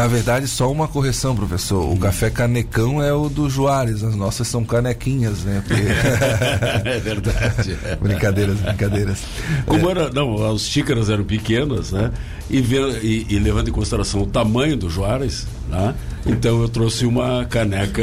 Na verdade, só uma correção, professor. O hum. café canecão é o do Juarez, as nossas são canequinhas, né? Porque... é verdade. brincadeiras, brincadeiras. Como é. era, não, as xícaras eram pequenas, né? E, e, e levando em consideração o tamanho do Juarez, né? Então eu trouxe uma caneca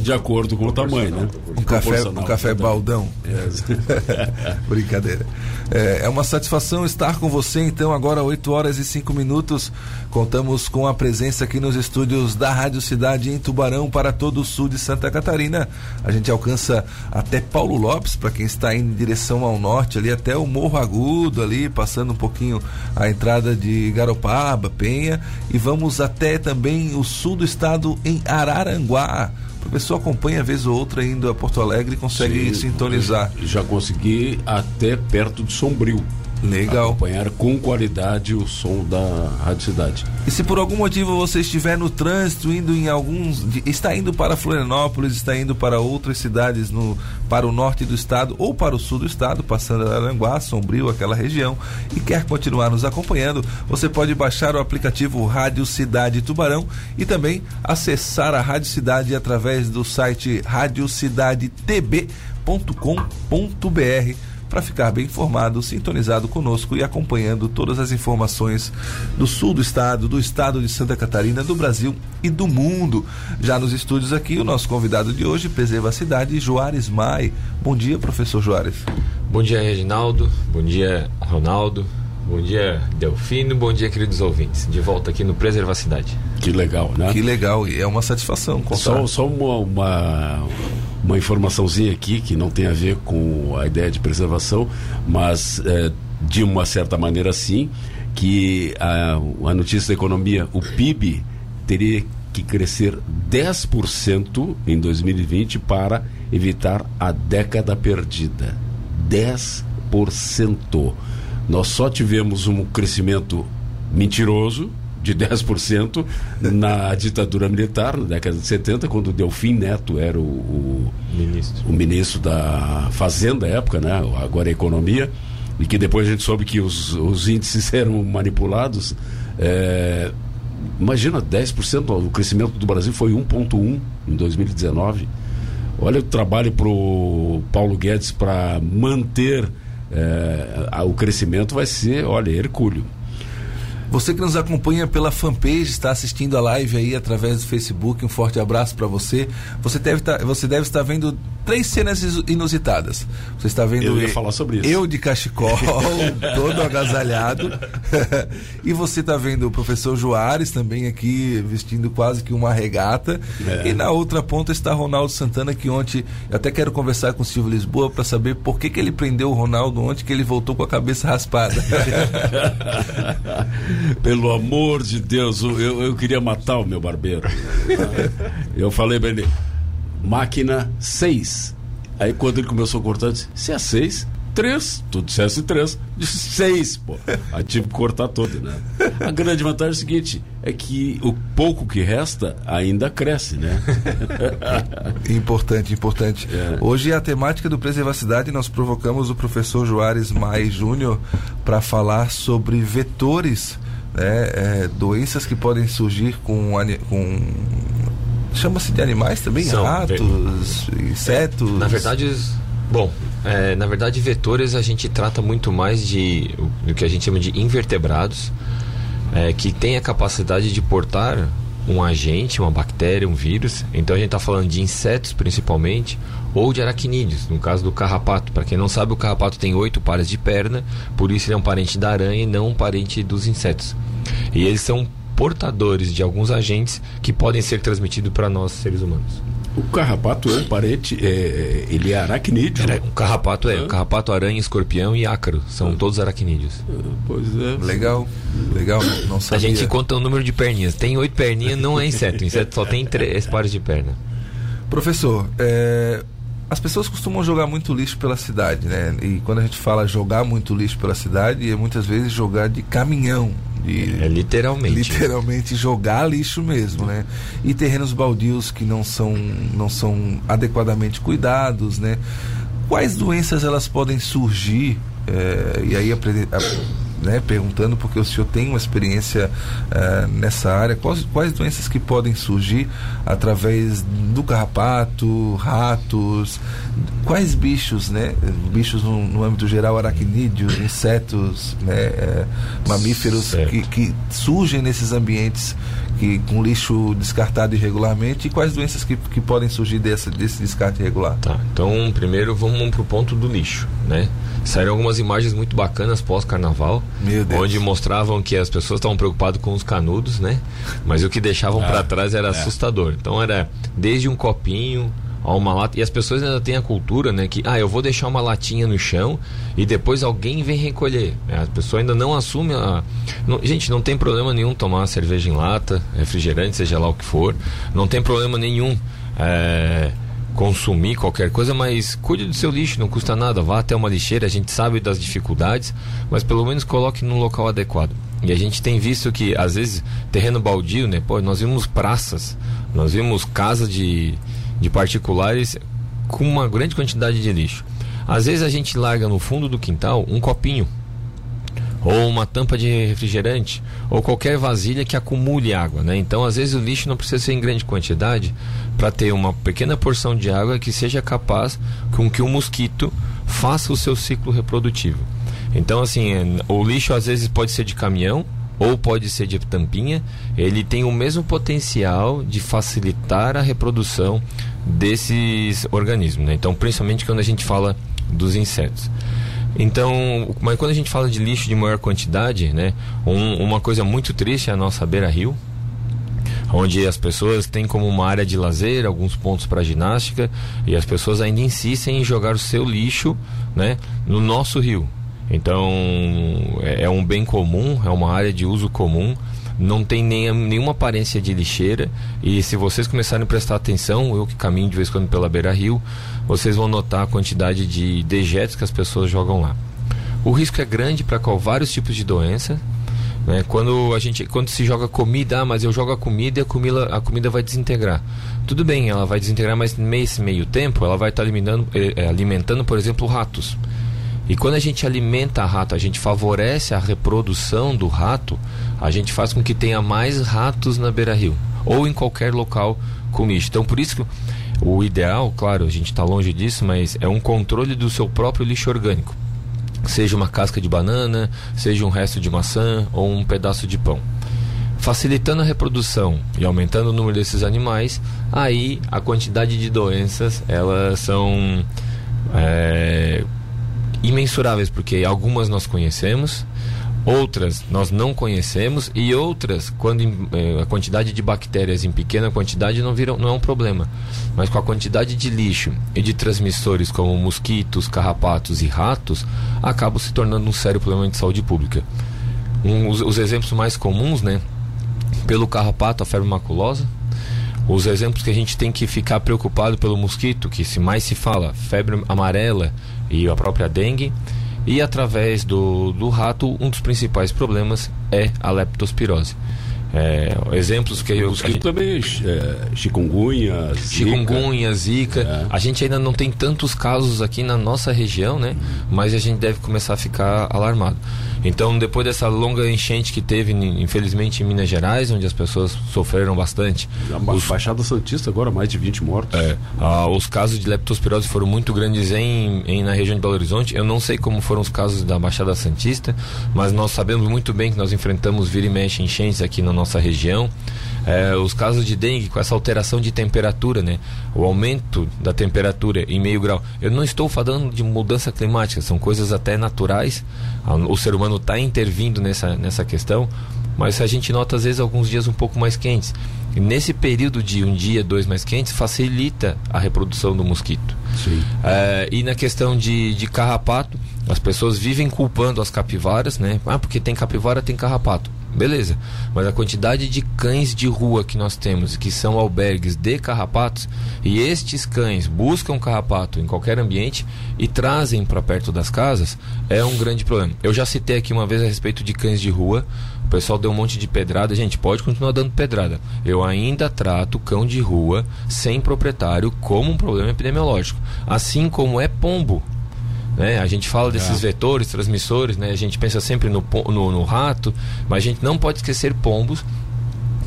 de acordo com o tamanho, né? Um café, um café baldão. É. Brincadeira. É, é, uma satisfação estar com você, então, agora 8 horas e 5 minutos. Contamos com a presença aqui nos estúdios da Rádio Cidade em Tubarão para todo o sul de Santa Catarina. A gente alcança até Paulo Lopes, para quem está em direção ao norte, ali até o Morro Agudo, ali, passando um pouquinho a entrada de Garopaba, Penha, e vamos até também o sul do estado em Araranguá. O professor acompanha vez ou outra indo a Porto Alegre e consegue Sim, sintonizar. Já consegui até perto de Sombrio. Legal. Acompanhar com qualidade o som da Rádio Cidade. E se por algum motivo você estiver no trânsito, indo em alguns. está indo para Florianópolis, está indo para outras cidades no, para o norte do estado ou para o sul do estado, passando Aranguá, Sombrio, aquela região, e quer continuar nos acompanhando, você pode baixar o aplicativo Rádio Cidade Tubarão e também acessar a Rádio Cidade através do site radiocidadetb.com.br para ficar bem informado, sintonizado conosco e acompanhando todas as informações do sul do estado, do estado de Santa Catarina, do Brasil e do mundo. Já nos estúdios aqui, o nosso convidado de hoje, Preserva a Cidade, Joares Mai. Bom dia, professor Joares. Bom dia, Reginaldo. Bom dia, Ronaldo. Bom dia, Delfino. Bom dia, queridos ouvintes. De volta aqui no Preserva a Cidade. Que legal, né? Que legal. E é uma satisfação contar. Só, só uma, uma uma informaçãozinha aqui que não tem a ver com a ideia de preservação, mas é, de uma certa maneira sim, que a, a notícia da economia, o PIB teria que crescer 10% em 2020 para evitar a década perdida. 10%. Nós só tivemos um crescimento mentiroso, de 10% na ditadura militar, na década de 70, quando Delfim Neto era o, o, ministro. o ministro da Fazenda à época, né? agora é Economia, e que depois a gente soube que os, os índices eram manipulados. É, imagina, 10%, o crescimento do Brasil foi 1,1% em 2019. Olha o trabalho para o Paulo Guedes para manter é, o crescimento vai ser, olha, hercúleo. Você que nos acompanha pela fanpage, está assistindo a live aí através do Facebook, um forte abraço para você. Você deve, tá, você deve estar vendo três cenas inusitadas. Você está vendo eu, ia falar sobre isso. eu de cachecol, todo agasalhado. e você está vendo o professor Joares também aqui vestindo quase que uma regata. É. E na outra ponta está Ronaldo Santana, que ontem eu até quero conversar com o Silvio Lisboa para saber por que, que ele prendeu o Ronaldo ontem, que ele voltou com a cabeça raspada. Pelo amor de Deus, eu, eu queria matar o meu barbeiro. Eu falei para ele máquina 6. Aí quando ele começou a cortar, eu disse, se é 6, 3, tu dissesse 3, disse 6, pô. Aí tive que cortar todo, né? A grande vantagem é o seguinte, é que o pouco que resta ainda cresce, né? importante, importante. É. Hoje a temática do Preservacidade nós provocamos o professor Joares Mai Júnior para falar sobre vetores, né, é, doenças que podem surgir com, com chama-se de animais também? São, Ratos, insetos? Na verdade, bom, é, na verdade vetores a gente trata muito mais de do que a gente chama de invertebrados, é, que tem a capacidade de portar um agente, uma bactéria, um vírus. Então a gente está falando de insetos principalmente, ou de aracnídeos, no caso do carrapato. Para quem não sabe, o carrapato tem oito pares de perna, por isso ele é um parente da aranha e não um parente dos insetos. E eles são portadores de alguns agentes que podem ser transmitidos para nós seres humanos. O carrapato é um parente, é, é ele é aracnídeo. É, um carrapato é, é. carrapato, aranha, escorpião e ácaro, são é. todos aracnídeos. É, pois é. Legal, legal, não sabia. A gente conta o número de perninhas, tem oito perninhas, não é inseto, inseto só tem três pares de perna. Professor, é, as pessoas costumam jogar muito lixo pela cidade, né? E quando a gente fala jogar muito lixo pela cidade, é muitas vezes jogar de caminhão, de, é literalmente. Literalmente jogar lixo mesmo, né? E terrenos baldios que não são, não são adequadamente cuidados, né? Quais doenças elas podem surgir? É, e aí né, perguntando porque o senhor tem uma experiência uh, nessa área. Quais, quais doenças que podem surgir através do carrapato, ratos, quais bichos, né? Bichos no, no âmbito geral, aracnídeos, insetos, né, é, mamíferos que, que, surgem nesses ambientes que, com lixo descartado irregularmente e quais doenças que, que podem surgir desse, desse descarte irregular? Tá, então primeiro vamos para o ponto do lixo, né? Saíram algumas imagens muito bacanas pós-carnaval, onde mostravam que as pessoas estavam preocupadas com os canudos, né? Mas o que deixavam ah, para trás era é. assustador. Então era desde um copinho a uma lata. E as pessoas ainda têm a cultura, né? Que, ah, eu vou deixar uma latinha no chão e depois alguém vem recolher. É, a pessoa ainda não assume a. Não, gente, não tem problema nenhum tomar cerveja em lata, refrigerante, seja lá o que for. Não tem problema nenhum. É consumir qualquer coisa, mas cuide do seu lixo, não custa nada. Vá até uma lixeira, a gente sabe das dificuldades, mas pelo menos coloque num local adequado. E a gente tem visto que, às vezes, terreno baldio, né? Pô, nós vimos praças, nós vimos casas de, de particulares com uma grande quantidade de lixo. Às vezes a gente larga no fundo do quintal um copinho ou uma tampa de refrigerante, ou qualquer vasilha que acumule água, né? Então, às vezes o lixo não precisa ser em grande quantidade para ter uma pequena porção de água que seja capaz com que o mosquito faça o seu ciclo reprodutivo. Então, assim, o lixo às vezes pode ser de caminhão ou pode ser de tampinha, ele tem o mesmo potencial de facilitar a reprodução desses organismos, né? Então, principalmente quando a gente fala dos insetos. Então, mas quando a gente fala de lixo de maior quantidade, né, um, uma coisa muito triste é a nossa beira-rio, onde as pessoas têm como uma área de lazer, alguns pontos para ginástica, e as pessoas ainda insistem em jogar o seu lixo, né, no nosso rio. Então, é, é um bem comum, é uma área de uso comum não tem nem, nenhuma aparência de lixeira. E se vocês começarem a prestar atenção, eu que caminho de vez em quando pela beira rio, vocês vão notar a quantidade de dejetos que as pessoas jogam lá. O risco é grande para vários tipos de doença. Né? Quando a gente quando se joga comida, ah, mas eu jogo a comida e a comida, a comida vai desintegrar. Tudo bem, ela vai desintegrar, mas nesse meio tempo ela vai estar tá alimentando, eh, alimentando, por exemplo, ratos. E quando a gente alimenta rato, a gente favorece a reprodução do rato, a gente faz com que tenha mais ratos na beira-rio ou em qualquer local com lixo. Então, por isso que o ideal, claro, a gente está longe disso, mas é um controle do seu próprio lixo orgânico. Seja uma casca de banana, seja um resto de maçã ou um pedaço de pão facilitando a reprodução e aumentando o número desses animais, aí a quantidade de doenças elas são é, imensuráveis, porque algumas nós conhecemos, outras nós não conhecemos e outras, quando eh, a quantidade de bactérias em pequena quantidade não, viram, não é um problema. Mas com a quantidade de lixo e de transmissores como mosquitos, carrapatos e ratos, acaba se tornando um sério problema de saúde pública. Um, os, os exemplos mais comuns, né? Pelo carrapato, a febre maculosa, os exemplos que a gente tem que ficar preocupado pelo mosquito, que se mais se fala, febre amarela e a própria dengue. E através do, do rato, um dos principais problemas é a leptospirose. É, exemplos que eu. Gente... também é, chikungunya, zika. Chikungunya, zika. É. A gente ainda não tem tantos casos aqui na nossa região, né? Mas a gente deve começar a ficar alarmado. Então, depois dessa longa enchente que teve, infelizmente, em Minas Gerais, onde as pessoas sofreram bastante. A os... Baixada Santista agora, mais de 20 mortos. É, ah, os casos de leptospirose foram muito grandes em, em, na região de Belo Horizonte. Eu não sei como foram os casos da Baixada Santista, mas nós sabemos muito bem que nós enfrentamos vira e mexe enchentes aqui na nossa região. É, os casos de dengue com essa alteração de temperatura, né? O aumento da temperatura em meio grau. Eu não estou falando de mudança climática, são coisas até naturais. O ser humano está intervindo nessa, nessa questão, mas a gente nota às vezes alguns dias um pouco mais quentes. E nesse período de um dia, dois mais quentes, facilita a reprodução do mosquito. É, e na questão de, de carrapato, as pessoas vivem culpando as capivaras, né? Ah, porque tem capivara, tem carrapato. Beleza, mas a quantidade de cães de rua que nós temos, que são albergues de carrapatos, e estes cães buscam carrapato em qualquer ambiente e trazem para perto das casas, é um grande problema. Eu já citei aqui uma vez a respeito de cães de rua, o pessoal deu um monte de pedrada, gente, pode continuar dando pedrada. Eu ainda trato cão de rua sem proprietário como um problema epidemiológico, assim como é pombo Né? A gente fala desses é. vetores, transmissores, né? a gente pensa sempre no, no, no rato, mas a gente não pode esquecer pombos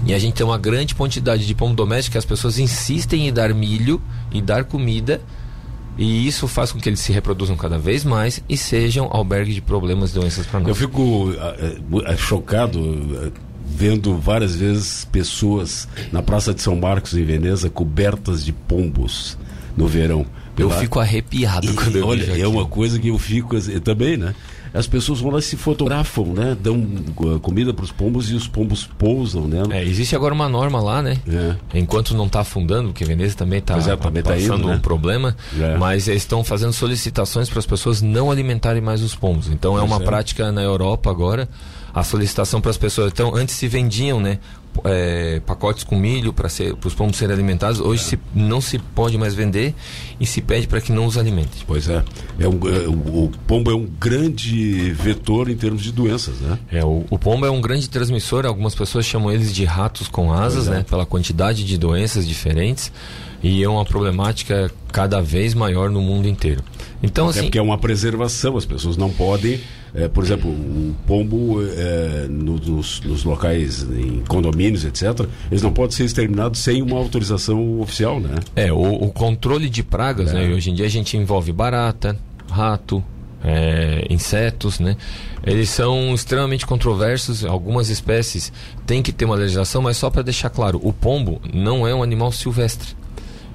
e a gente tem uma grande quantidade de pombo doméstico que as pessoas insistem em dar milho e dar comida. E isso faz com que eles se reproduzam cada vez mais e sejam albergue de problemas e doenças para nós. Eu fico uh, chocado uh, vendo várias vezes pessoas na Praça de São Marcos, em Veneza, cobertas de pombos no verão. Eu fico arrepiado e, quando eu Olha, é uma coisa que eu fico eu também, né? as pessoas vão lá e se fotografam, né? Dão uh, comida para os pombos e os pombos pousam, né? É, existe agora uma norma lá, né? É. Enquanto não está afundando, porque Veneza também está é, passando tá indo, né? um problema, é. mas eles estão fazendo solicitações para as pessoas não alimentarem mais os pombos. Então é uma é. prática na Europa agora a solicitação para as pessoas. Então, antes se vendiam, né? É, pacotes com milho para os pombos serem alimentados. Hoje é. se, não se pode mais vender e se pede para que não os alimente. Pois é. é, um, é o, o, pombo é um grande vetor em termos de doenças, né? É, o, o, pombo é um grande transmissor. Algumas pessoas chamam eles de ratos com asas, é. né? Pela quantidade de doenças diferentes. E é uma problemática cada vez maior no mundo inteiro. Então, assim, é porque é uma preservação, as pessoas não podem é, por exemplo, um pombo é, nos, nos, locais, em condomínios, etc., eles não podem ser exterminados sem uma autorização oficial, né? É, o, o controle de pragas, né? é. né? Hoje em dia a gente envolve barata, rato, é, insetos, né? Eles são extremamente controversos. Algumas espécies têm que ter uma legislação, mas só para deixar claro, o pombo não é um animal silvestre.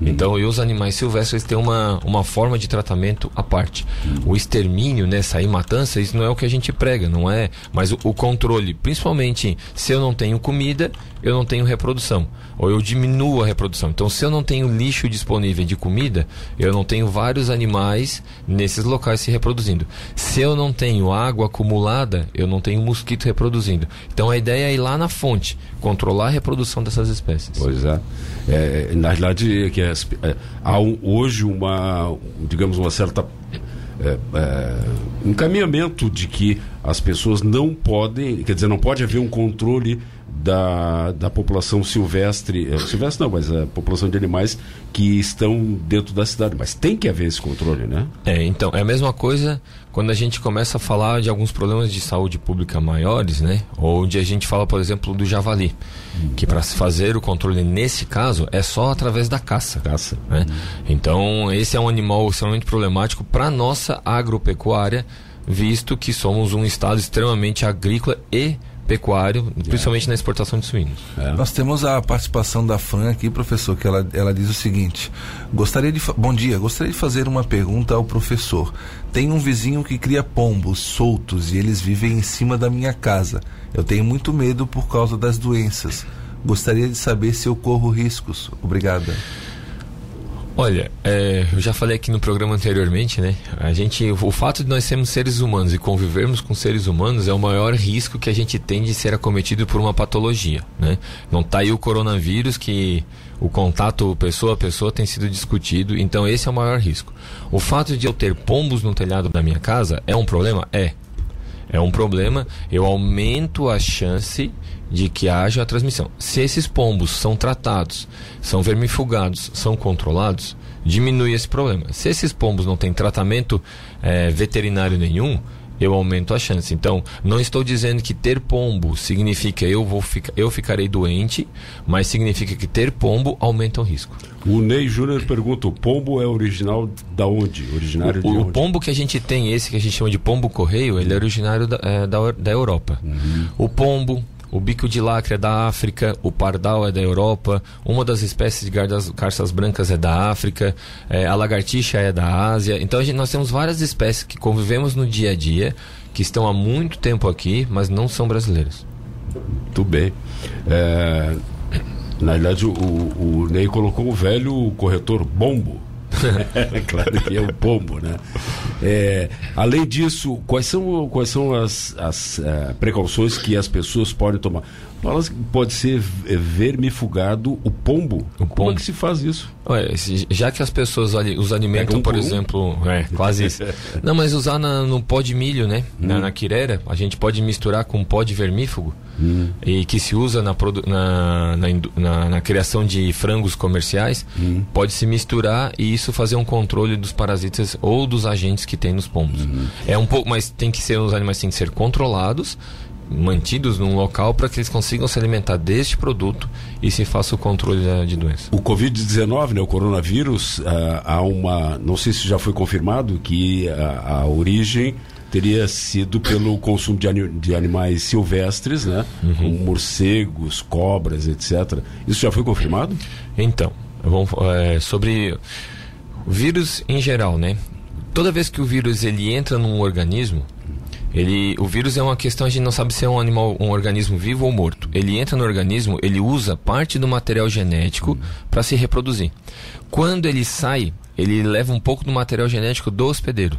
Uhum. Então, e os animais silvestres têm uma, uma forma de tratamento à parte. Uhum. O extermínio, né, sair matança, isso não é o que a gente prega, não é? Mas o, o controle, principalmente se eu não tenho comida, eu não tenho reprodução. Ou eu diminuo a reprodução. Então, se eu não tenho lixo disponível de comida, eu não tenho vários animais nesses locais se reproduzindo. Se eu não tenho água acumulada, eu não tenho mosquito reproduzindo. Então, a ideia é ir lá na fonte, controlar a reprodução dessas espécies. Pois é. é na verdade, que é, é, há um, hoje uma, digamos, uma certa é, é, encaminhamento de que as pessoas não podem, quer dizer, não pode haver um controle da, da população silvestre, é, silvestre não, mas a população de animais que estão dentro da cidade. Mas tem que haver esse controle, né? É, então, é a mesma coisa quando a gente começa a falar de alguns problemas de saúde pública maiores, né? Onde a gente fala, por exemplo, do javali, hum, que para se fazer o controle nesse caso é só através da caça. Caça. Né? Hum. Então, esse é um animal extremamente problemático para nossa agropecuária, visto que somos um estado extremamente agrícola e pecuário, principalmente na exportação de suínos. É. Nós temos a participação da Fran aqui, professor, que ela, ela diz o seguinte: gostaria de bom dia, gostaria de fazer uma pergunta ao professor. Tem um vizinho que cria pombos soltos e eles vivem em cima da minha casa. Eu tenho muito medo por causa das doenças. Gostaria de saber se eu corro riscos. Obrigada. Olha, é, eu já falei aqui no programa anteriormente, né? A gente, o fato de nós sermos seres humanos e convivermos com seres humanos é o maior risco que a gente tem de ser acometido por uma patologia, né? Não tá aí o coronavírus que o contato pessoa a pessoa tem sido discutido, então esse é o maior risco. O fato de eu ter pombos no telhado da minha casa é um problema? É. É um problema. Eu aumento a chance de que haja a transmissão. Se esses pombos são tratados, são vermifugados, são controlados, diminui esse problema. Se esses pombos não têm tratamento é, veterinário nenhum, eu aumento a chance. Então, não estou dizendo que ter pombo significa eu vou ficar, eu ficarei doente, mas significa que ter pombo aumenta o risco. O Ney Júnior pergunta: o pombo é original da onde? Originário o, de onde? O pombo que a gente tem, esse que a gente chama de pombo correio, ele é originário da, é, da, da Europa. Uhum. O pombo, o bico de lacre é da África, o pardal é da Europa, uma das espécies de gardas, carças brancas é da África, é, a lagartixa é da Ásia. Então gente, nós temos várias espécies que convivemos no dia a dia, que estão há muito tempo aqui, mas não são brasileiras. Muito bem. É, na verdade, o, o Ney colocou o velho corretor bombo claro que é o pombo, né? É, além disso, quais são, quais são as, as uh, precauções que as pessoas podem tomar? Pode ser vermifugado o pombo. O pombo. Como é que se faz isso? Ué, já que as pessoas os alimentam, um por exemplo, é, quase isso. Não, mas usar na, no pó de milho, né? Hum. Na, na quirera, a gente pode misturar com pó de vermífugo hum. e que se usa na, na, na, na criação de frangos comerciais, hum. pode se misturar e isso fazer um controle dos parasitas ou dos agentes que tem nos pombos. Hum. É um pouco, mas tem que ser os animais têm que ser controlados mantidos num local para que eles consigam se alimentar deste produto e se faça o controle de doença. O Covid-19, né, o coronavírus, ah, há uma, não sei se já foi confirmado que a, a origem teria sido pelo consumo de, de animais silvestres, né, uhum. como morcegos, cobras, etc. Isso já foi confirmado? Então, vamos, é, sobre o vírus em geral, né? Toda vez que o vírus ele entra num organismo, ele, o vírus é uma questão, a gente não sabe se é um animal, um organismo vivo ou morto. Ele entra no organismo, ele usa parte do material genético para se reproduzir. Quando ele sai, ele leva um pouco do material genético do hospedeiro.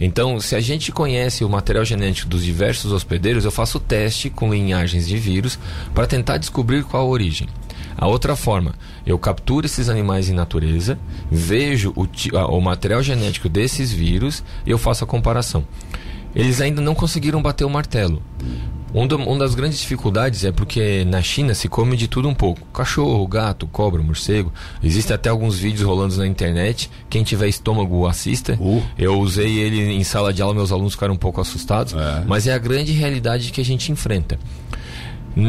Então, se a gente conhece o material genético dos diversos hospedeiros, eu faço teste com linhagens de vírus para tentar descobrir qual a origem. A outra forma, eu capturo esses animais em natureza, vejo o, o material genético desses vírus e eu faço a comparação eles ainda não conseguiram bater o martelo. Um do, uma das grandes dificuldades é porque na China se come de tudo um pouco: cachorro, gato, cobra, morcego. Existem até alguns vídeos rolando na internet. Quem tiver estômago, assista. Uh. Eu usei ele em sala de aula, meus alunos ficaram um pouco assustados. É. Mas é a grande realidade que a gente enfrenta.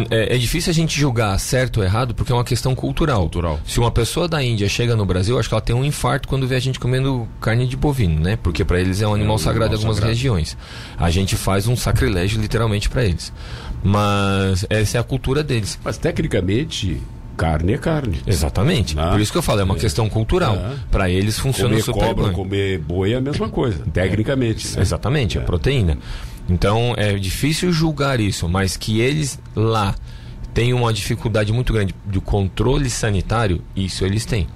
É, é, difícil a gente julgar certo ou errado porque é uma questão cultural. cultural. Se uma pessoa da Índia chega no Brasil, acho que ela tem um infarto quando vê a gente comendo carne de bovino, né? Porque para eles é um animal é um sagrado em algumas sagrado. regiões. A gente faz um sacrilégio literalmente para eles. Mas essa é a cultura deles. Mas tecnicamente, carne é carne. Exatamente. Por isso que eu falo, é uma é. questão cultural. É. Para eles funciona comer super cobra, bem. Comer boi é a mesma coisa, tecnicamente. É. Né? Exatamente, é, proteína. Então é difícil julgar isso, mas que eles lá têm uma dificuldade muito grande de controle sanitário, isso eles têm.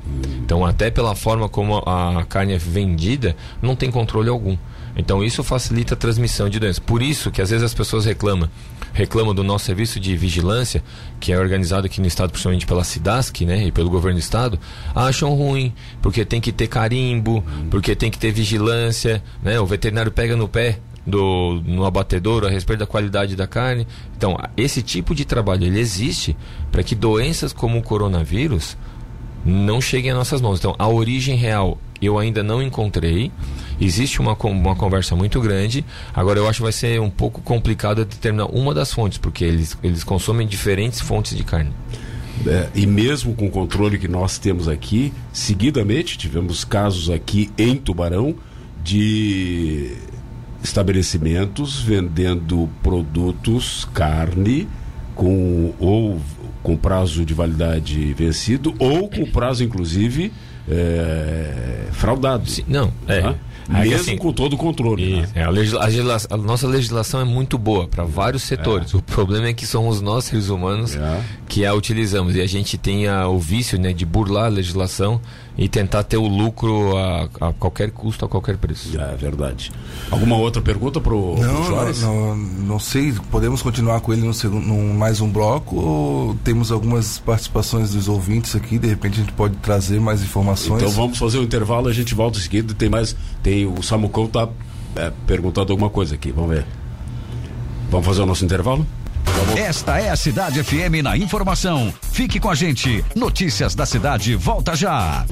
Então, até pela forma como a carne é vendida, não tem controle algum. Então, isso facilita a transmissão de doenças. Por isso que às vezes as pessoas reclamam reclamam do nosso serviço de vigilância, que é organizado aqui no estado, principalmente pela SIDASC, né, e pelo governo do estado, acham ruim, porque tem que ter carimbo, porque tem que ter vigilância, né, o veterinário pega no pé do, no abatedouro a respeito da qualidade da carne. Então, esse tipo de trabalho ele existe para que doenças como o coronavírus não cheguem às nossas mãos. Então, a origem real eu ainda não encontrei. Existe uma, uma conversa muito grande. Agora, eu acho que vai ser um pouco complicado determinar uma das fontes, porque eles, eles consomem diferentes fontes de carne. É, e mesmo com o controle que nós temos aqui, seguidamente tivemos casos aqui em Tubarão de estabelecimentos vendendo produtos, carne, com ou com prazo de validade vencido ou com prazo inclusive é, fraudado. Sim, não, é. Tá? Mesmo assim, com todo o controle. né? é, a, legisla a, nossa legislação é muito boa para vários setores. É. O problema é que somos nós, seres humanos, é. que a utilizamos. E a gente tem a, o vício né, de burlar a legislação e tentar ter o lucro a, a, qualquer custo, a qualquer preço. É verdade. Alguma outra pergunta para o Juarez? Não, não, não, sei, podemos continuar com ele no segundo, num, mais um bloco ou temos algumas participações dos ouvintes aqui, de repente a gente pode trazer mais informações. Então vamos fazer um intervalo, a gente volta em seguida, tem mais, tem o Samucão tá é, perguntando alguma coisa aqui, vamos ver. Vamos fazer o nosso intervalo? Esta é a Cidade FM na informação. Fique com a gente. Notícias da cidade volta já.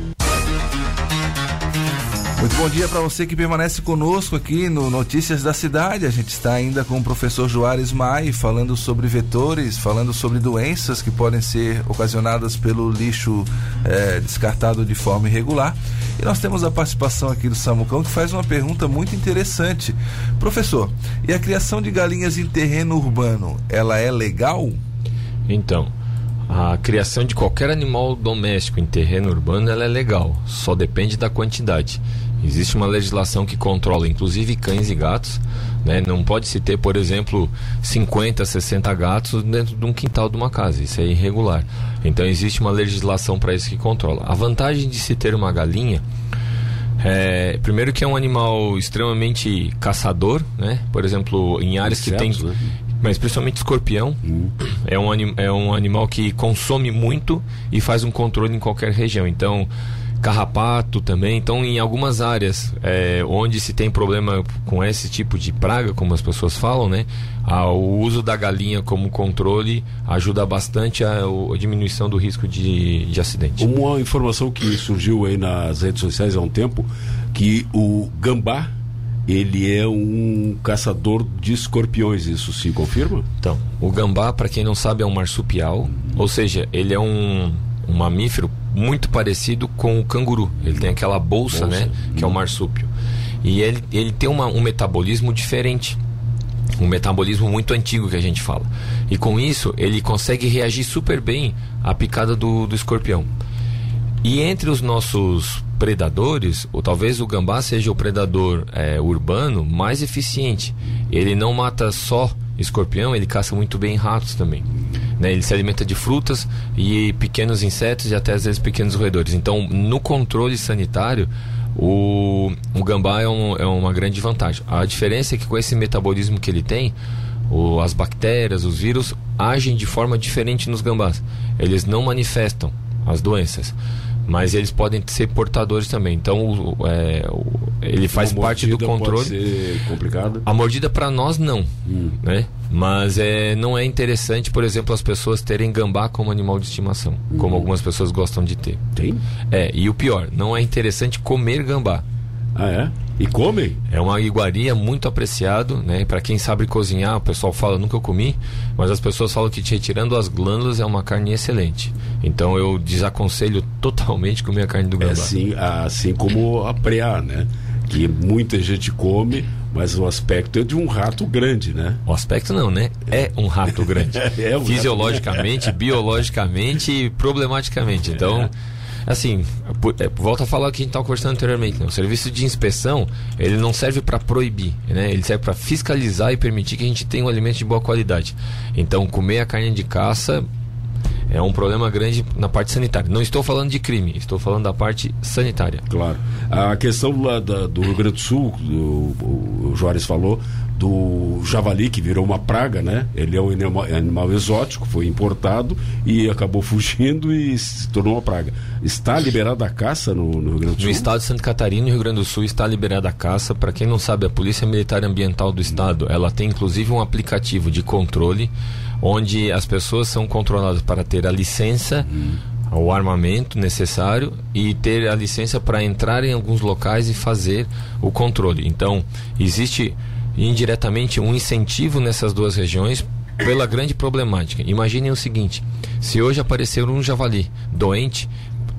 Muito bom dia para você que permanece conosco aqui no Notícias da Cidade. A gente está ainda com o professor Juarez Mai falando sobre vetores, falando sobre doenças que podem ser ocasionadas pelo lixo é, descartado de forma irregular. E nós temos a participação aqui do Samucão que faz uma pergunta muito interessante. Professor, e a criação de galinhas em terreno urbano, ela é legal? Então, a criação de qualquer animal doméstico em terreno urbano ela é legal, só depende da quantidade. Existe uma legislação que controla inclusive cães e gatos. Né? Não pode se ter, por exemplo, 50, 60 gatos dentro de um quintal de uma casa. Isso é irregular. Então existe uma legislação para isso que controla. A vantagem de se ter uma galinha é, primeiro que é um animal extremamente caçador, né? Por exemplo, em áreas que tem, né? Mas principalmente escorpião Hum. é, um é um animal que consome muito e faz um controle em qualquer região. Então, carrapato também. Então, em algumas áreas é, onde se tem problema com esse tipo de praga, como as pessoas falam, né? a- o uso da galinha como controle ajuda bastante a, a diminuição do risco de, de acidente. Uma informação que surgiu aí nas redes sociais há um tempo, que o gambá, ele é um caçador de escorpiões, isso se confirma? Então, o gambá, para quem não sabe, é um marsupial, ou seja, ele é um, um mamífero muito parecido com o canguru. Ele tem aquela bolsa, Bolsa. né, que é o marsúpio. E ele, ele tem uma, um metabolismo diferente. Um metabolismo muito antigo que a gente fala. E com isso, ele consegue reagir super bem à picada do, do escorpião. E entre os nossos predadores, ou talvez o gambá seja o predador é, urbano mais eficiente. Ele não mata só escorpião, ele caça muito bem ratos também. Né? Ele se alimenta de frutas e pequenos insetos e até às vezes pequenos roedores. Então, no controle sanitário, o, o gambá é, um- é uma grande vantagem. A diferença é que com esse metabolismo que ele tem, o- as bactérias, os vírus agem de forma diferente nos gambás. Eles não manifestam as doenças, mas eles podem ser portadores também. Então, é, ele faz parte do mordida pode controle. ser complicado. A mordida para nós não, Hum. né? Mas é, não é interessante, por exemplo, as pessoas terem gambá como animal de estimação, como algumas pessoas gostam de ter. Tem? É, e o pior, não é interessante comer gambá. Ah, é? E comem? É uma iguaria muito apreciado, né? Para quem sabe cozinhar, o pessoal fala, nunca eu comi, mas as pessoas falam que retirando as glândulas é uma carne excelente. Então eu desaconselho totalmente comer a carne do É gambá. assim, assim como a preá, né? Que muita gente come, mas o aspecto é de um rato grande, né? O aspecto não, né? É um rato grande. É um rato Fisiologicamente, biologicamente e problematicamente. Então, assim, por- é, volta a falar o que a gente estava conversando anteriormente. Né? O serviço de inspeção, ele não serve para proibir, né? Ele serve para fiscalizar e permitir que a gente tenha um alimento de boa qualidade. Então, comer a carne de caça é um problema grande na parte sanitária. Não estou falando de crime, estou falando da parte sanitária. Claro. A questão lá da- do Rio Grande do Sul, do- o Juarez falou, do javali, que virou uma praga, né? Ele é um animal, animal exótico, foi importado e acabou fugindo e se tornou uma praga. Está liberada a caça no, no Rio Grande do Sul? No estado de Santa Catarina e Rio Grande do Sul está liberada a caça. Para quem não sabe, a Polícia Militar Ambiental do Estado, ela tem inclusive um aplicativo de controle onde as pessoas são controladas para ter a licença, o armamento necessário e ter a licença para entrar em alguns locais e fazer o controle. Então, existe indiretamente um incentivo nessas duas regiões pela grande problemática. Imaginem o seguinte: se hoje aparecer um javali doente,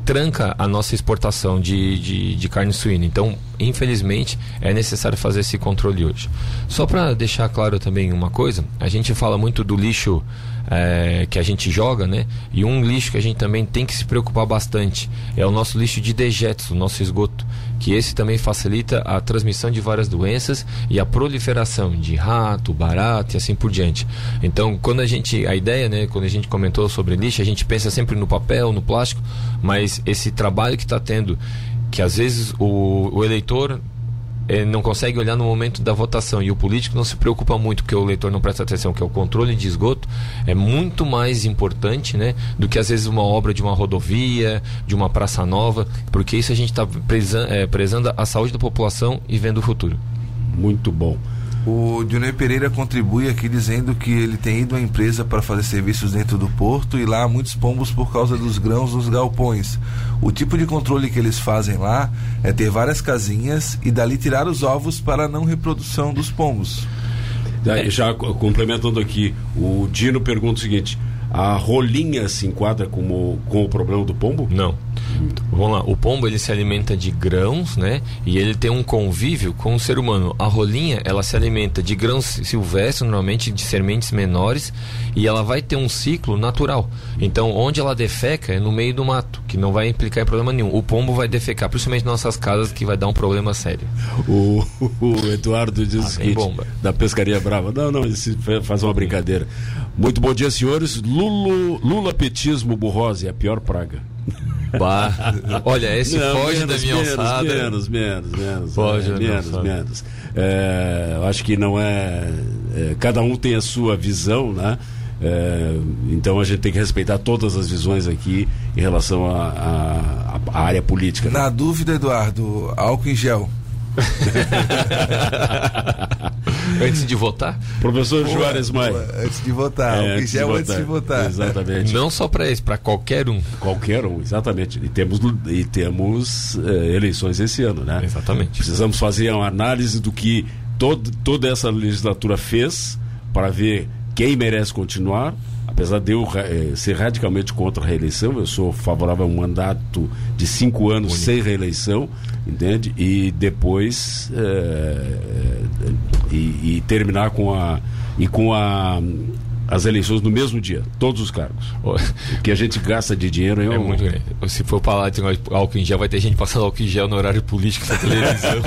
tranca a nossa exportação de, de, de carne suína. Então, infelizmente, é necessário fazer esse controle hoje. Só para deixar claro também uma coisa, a gente fala muito do lixo eh, que a gente joga, né? E um lixo que a gente também tem que se preocupar bastante é o nosso lixo de dejetos, o nosso esgoto, que esse também facilita a transmissão de várias doenças e a proliferação de rato, barato e assim por diante. Então, quando a gente, a ideia, né, quando a gente comentou sobre lixo, a gente pensa sempre no papel, no plástico, mas esse trabalho que está tendo, que às vezes o, o eleitor eh, não consegue olhar no momento da votação e o político não se preocupa muito porque o eleitor não presta atenção, que é o controle de esgoto, é muito mais importante né, do que às vezes uma obra de uma rodovia, de uma praça nova, porque isso a gente está prezando a saúde da população e vendo o futuro. Muito bom. O Dionei Pereira contribui aqui dizendo que ele tem ido à empresa para fazer serviços dentro do porto e lá há muitos pombos por causa dos grãos nos galpões. O tipo de controle que eles fazem lá é ter várias casinhas e dali tirar os ovos para a não reprodução dos pombos. Já complementando aqui, o Dino pergunta o seguinte: a rolinha se enquadra como, com o problema do pombo? Não. Vamos lá, o pombo ele se alimenta de grãos, né? E ele tem um convívio com o ser humano. A rolinha, ela se alimenta de grãos silvestres, normalmente de sementes menores, e ela vai ter um ciclo natural. Então, onde ela defeca é no meio do mato, que não vai implicar em problema nenhum. O pombo vai defecar, principalmente nas nossas casas, que vai dar um problema sério. O, o Eduardo diz Ah, o seguinte, bomba. da Pescaria Brava. Não, não, faz uma brincadeira. Muito bom dia, senhores. Lulo, Lula petismo burrose é a pior praga. Bah. Olha, esse Não, foge menos, da minha menos, alçada. Menos, menos, menos. Foge é, da minha menos, alçada. menos. É, eu acho que não é, é, cada um tem a sua visão, né? É, então a gente tem que respeitar todas as visões aqui em relação à área política. Na dúvida, Eduardo, álcool em gel. antes de votar? Professor Pô, Juarez Maia. Antes de votar, é, antes, de votar. antes de votar. Exatamente. Não só para esse, para qualquer um. Qualquer um, exatamente. E temos, e temos é, eleições esse ano, né? Exatamente. Precisamos fazer uma análise do que todo, toda essa legislatura fez para ver quem merece continuar. Apesar de eu é, ser radicalmente contra a reeleição, eu sou favorável a um mandato de cinco anos Único. sem reeleição, entende? E depois é, e, e terminar com a e com a as eleições no mesmo dia, todos os cargos. O que a gente gasta de dinheiro é, é um... muito grande. Se for falar de álcool em gel, vai ter gente passando álcool em gel no horário político da televisão.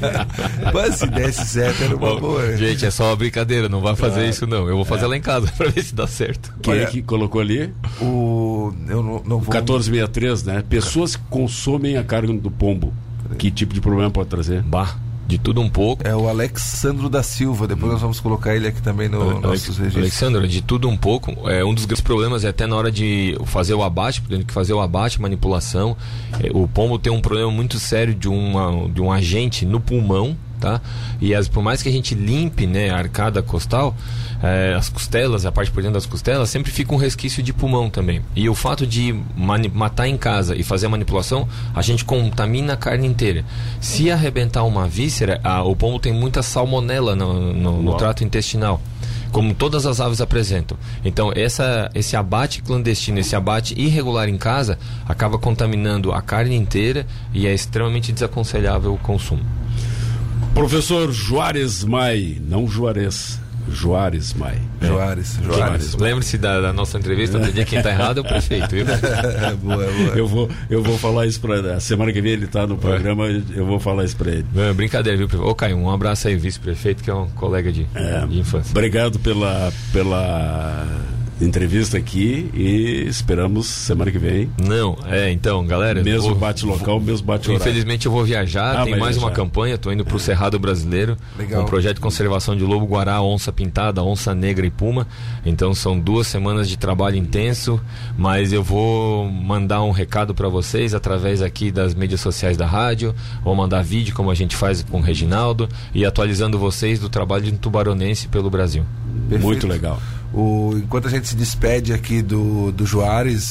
Mas se desse certo, era uma Bom, boa. Gente, é só uma brincadeira, não vai fazer isso não. Eu vou fazer é. lá em casa para ver se dá certo. Quem é que colocou ali? O. Eu não, não vou... 1463, né? Pessoas que consomem a carne do pombo. Que tipo de problema pode trazer? Bah de tudo um pouco. É o Alexandro da Silva, depois nós vamos colocar ele aqui também no Alex, nossos registros. Alexandro, de tudo um pouco. É, um dos grandes problemas é até na hora de fazer o abate, porque tem que fazer o abate, manipulação. É, o pombo tem um problema muito sério de, uma, de um agente no pulmão, tá? E as, por mais que a gente limpe né, a arcada costal, é, as costelas, a parte por dentro das costelas, sempre fica um resquício de pulmão também. E o fato de matar em casa e fazer a manipulação, a gente contamina a carne inteira. Se arrebentar uma víscera, a, o pombo tem muita salmonela no, no, no trato intestinal como todas as aves apresentam. Então, essa, esse abate clandestino, esse abate irregular em casa, acaba contaminando a carne inteira e é extremamente desaconselhável o consumo. Professor Juarez Mai, não Juarez. Juarez Mai. É. Juarez, Juarez. Lembre-se da, da, nossa entrevista, outro dia quem está errado é o prefeito, viu? é boa, é boa. Eu vou, eu vou falar isso para a semana que vem ele está no programa, eu vou falar isso para ele. É, brincadeira, viu, prefeito? Ô, Caio, um abraço aí, vice-prefeito, que é um colega de, é, de infância. Obrigado pela, pela entrevista aqui e esperamos semana que vem. Não, é, então, galera. Mesmo vou, bate local, vou, mesmo bate horário. Infelizmente eu vou viajar, ah, tem mais viajar. uma campanha, estou indo para o é. Cerrado Brasileiro, Legal. um projeto de conservação de lobo guará, onça pintada, onça negra e puma. Então são duas semanas de trabalho intenso, mas eu vou mandar um recado para vocês através aqui das mídias sociais da rádio, vou mandar vídeo como a gente faz com o Reginaldo e atualizando vocês do trabalho de um tubaronense pelo Brasil. Perfeito. Muito legal. O, enquanto a gente se despede aqui do, do Juarez,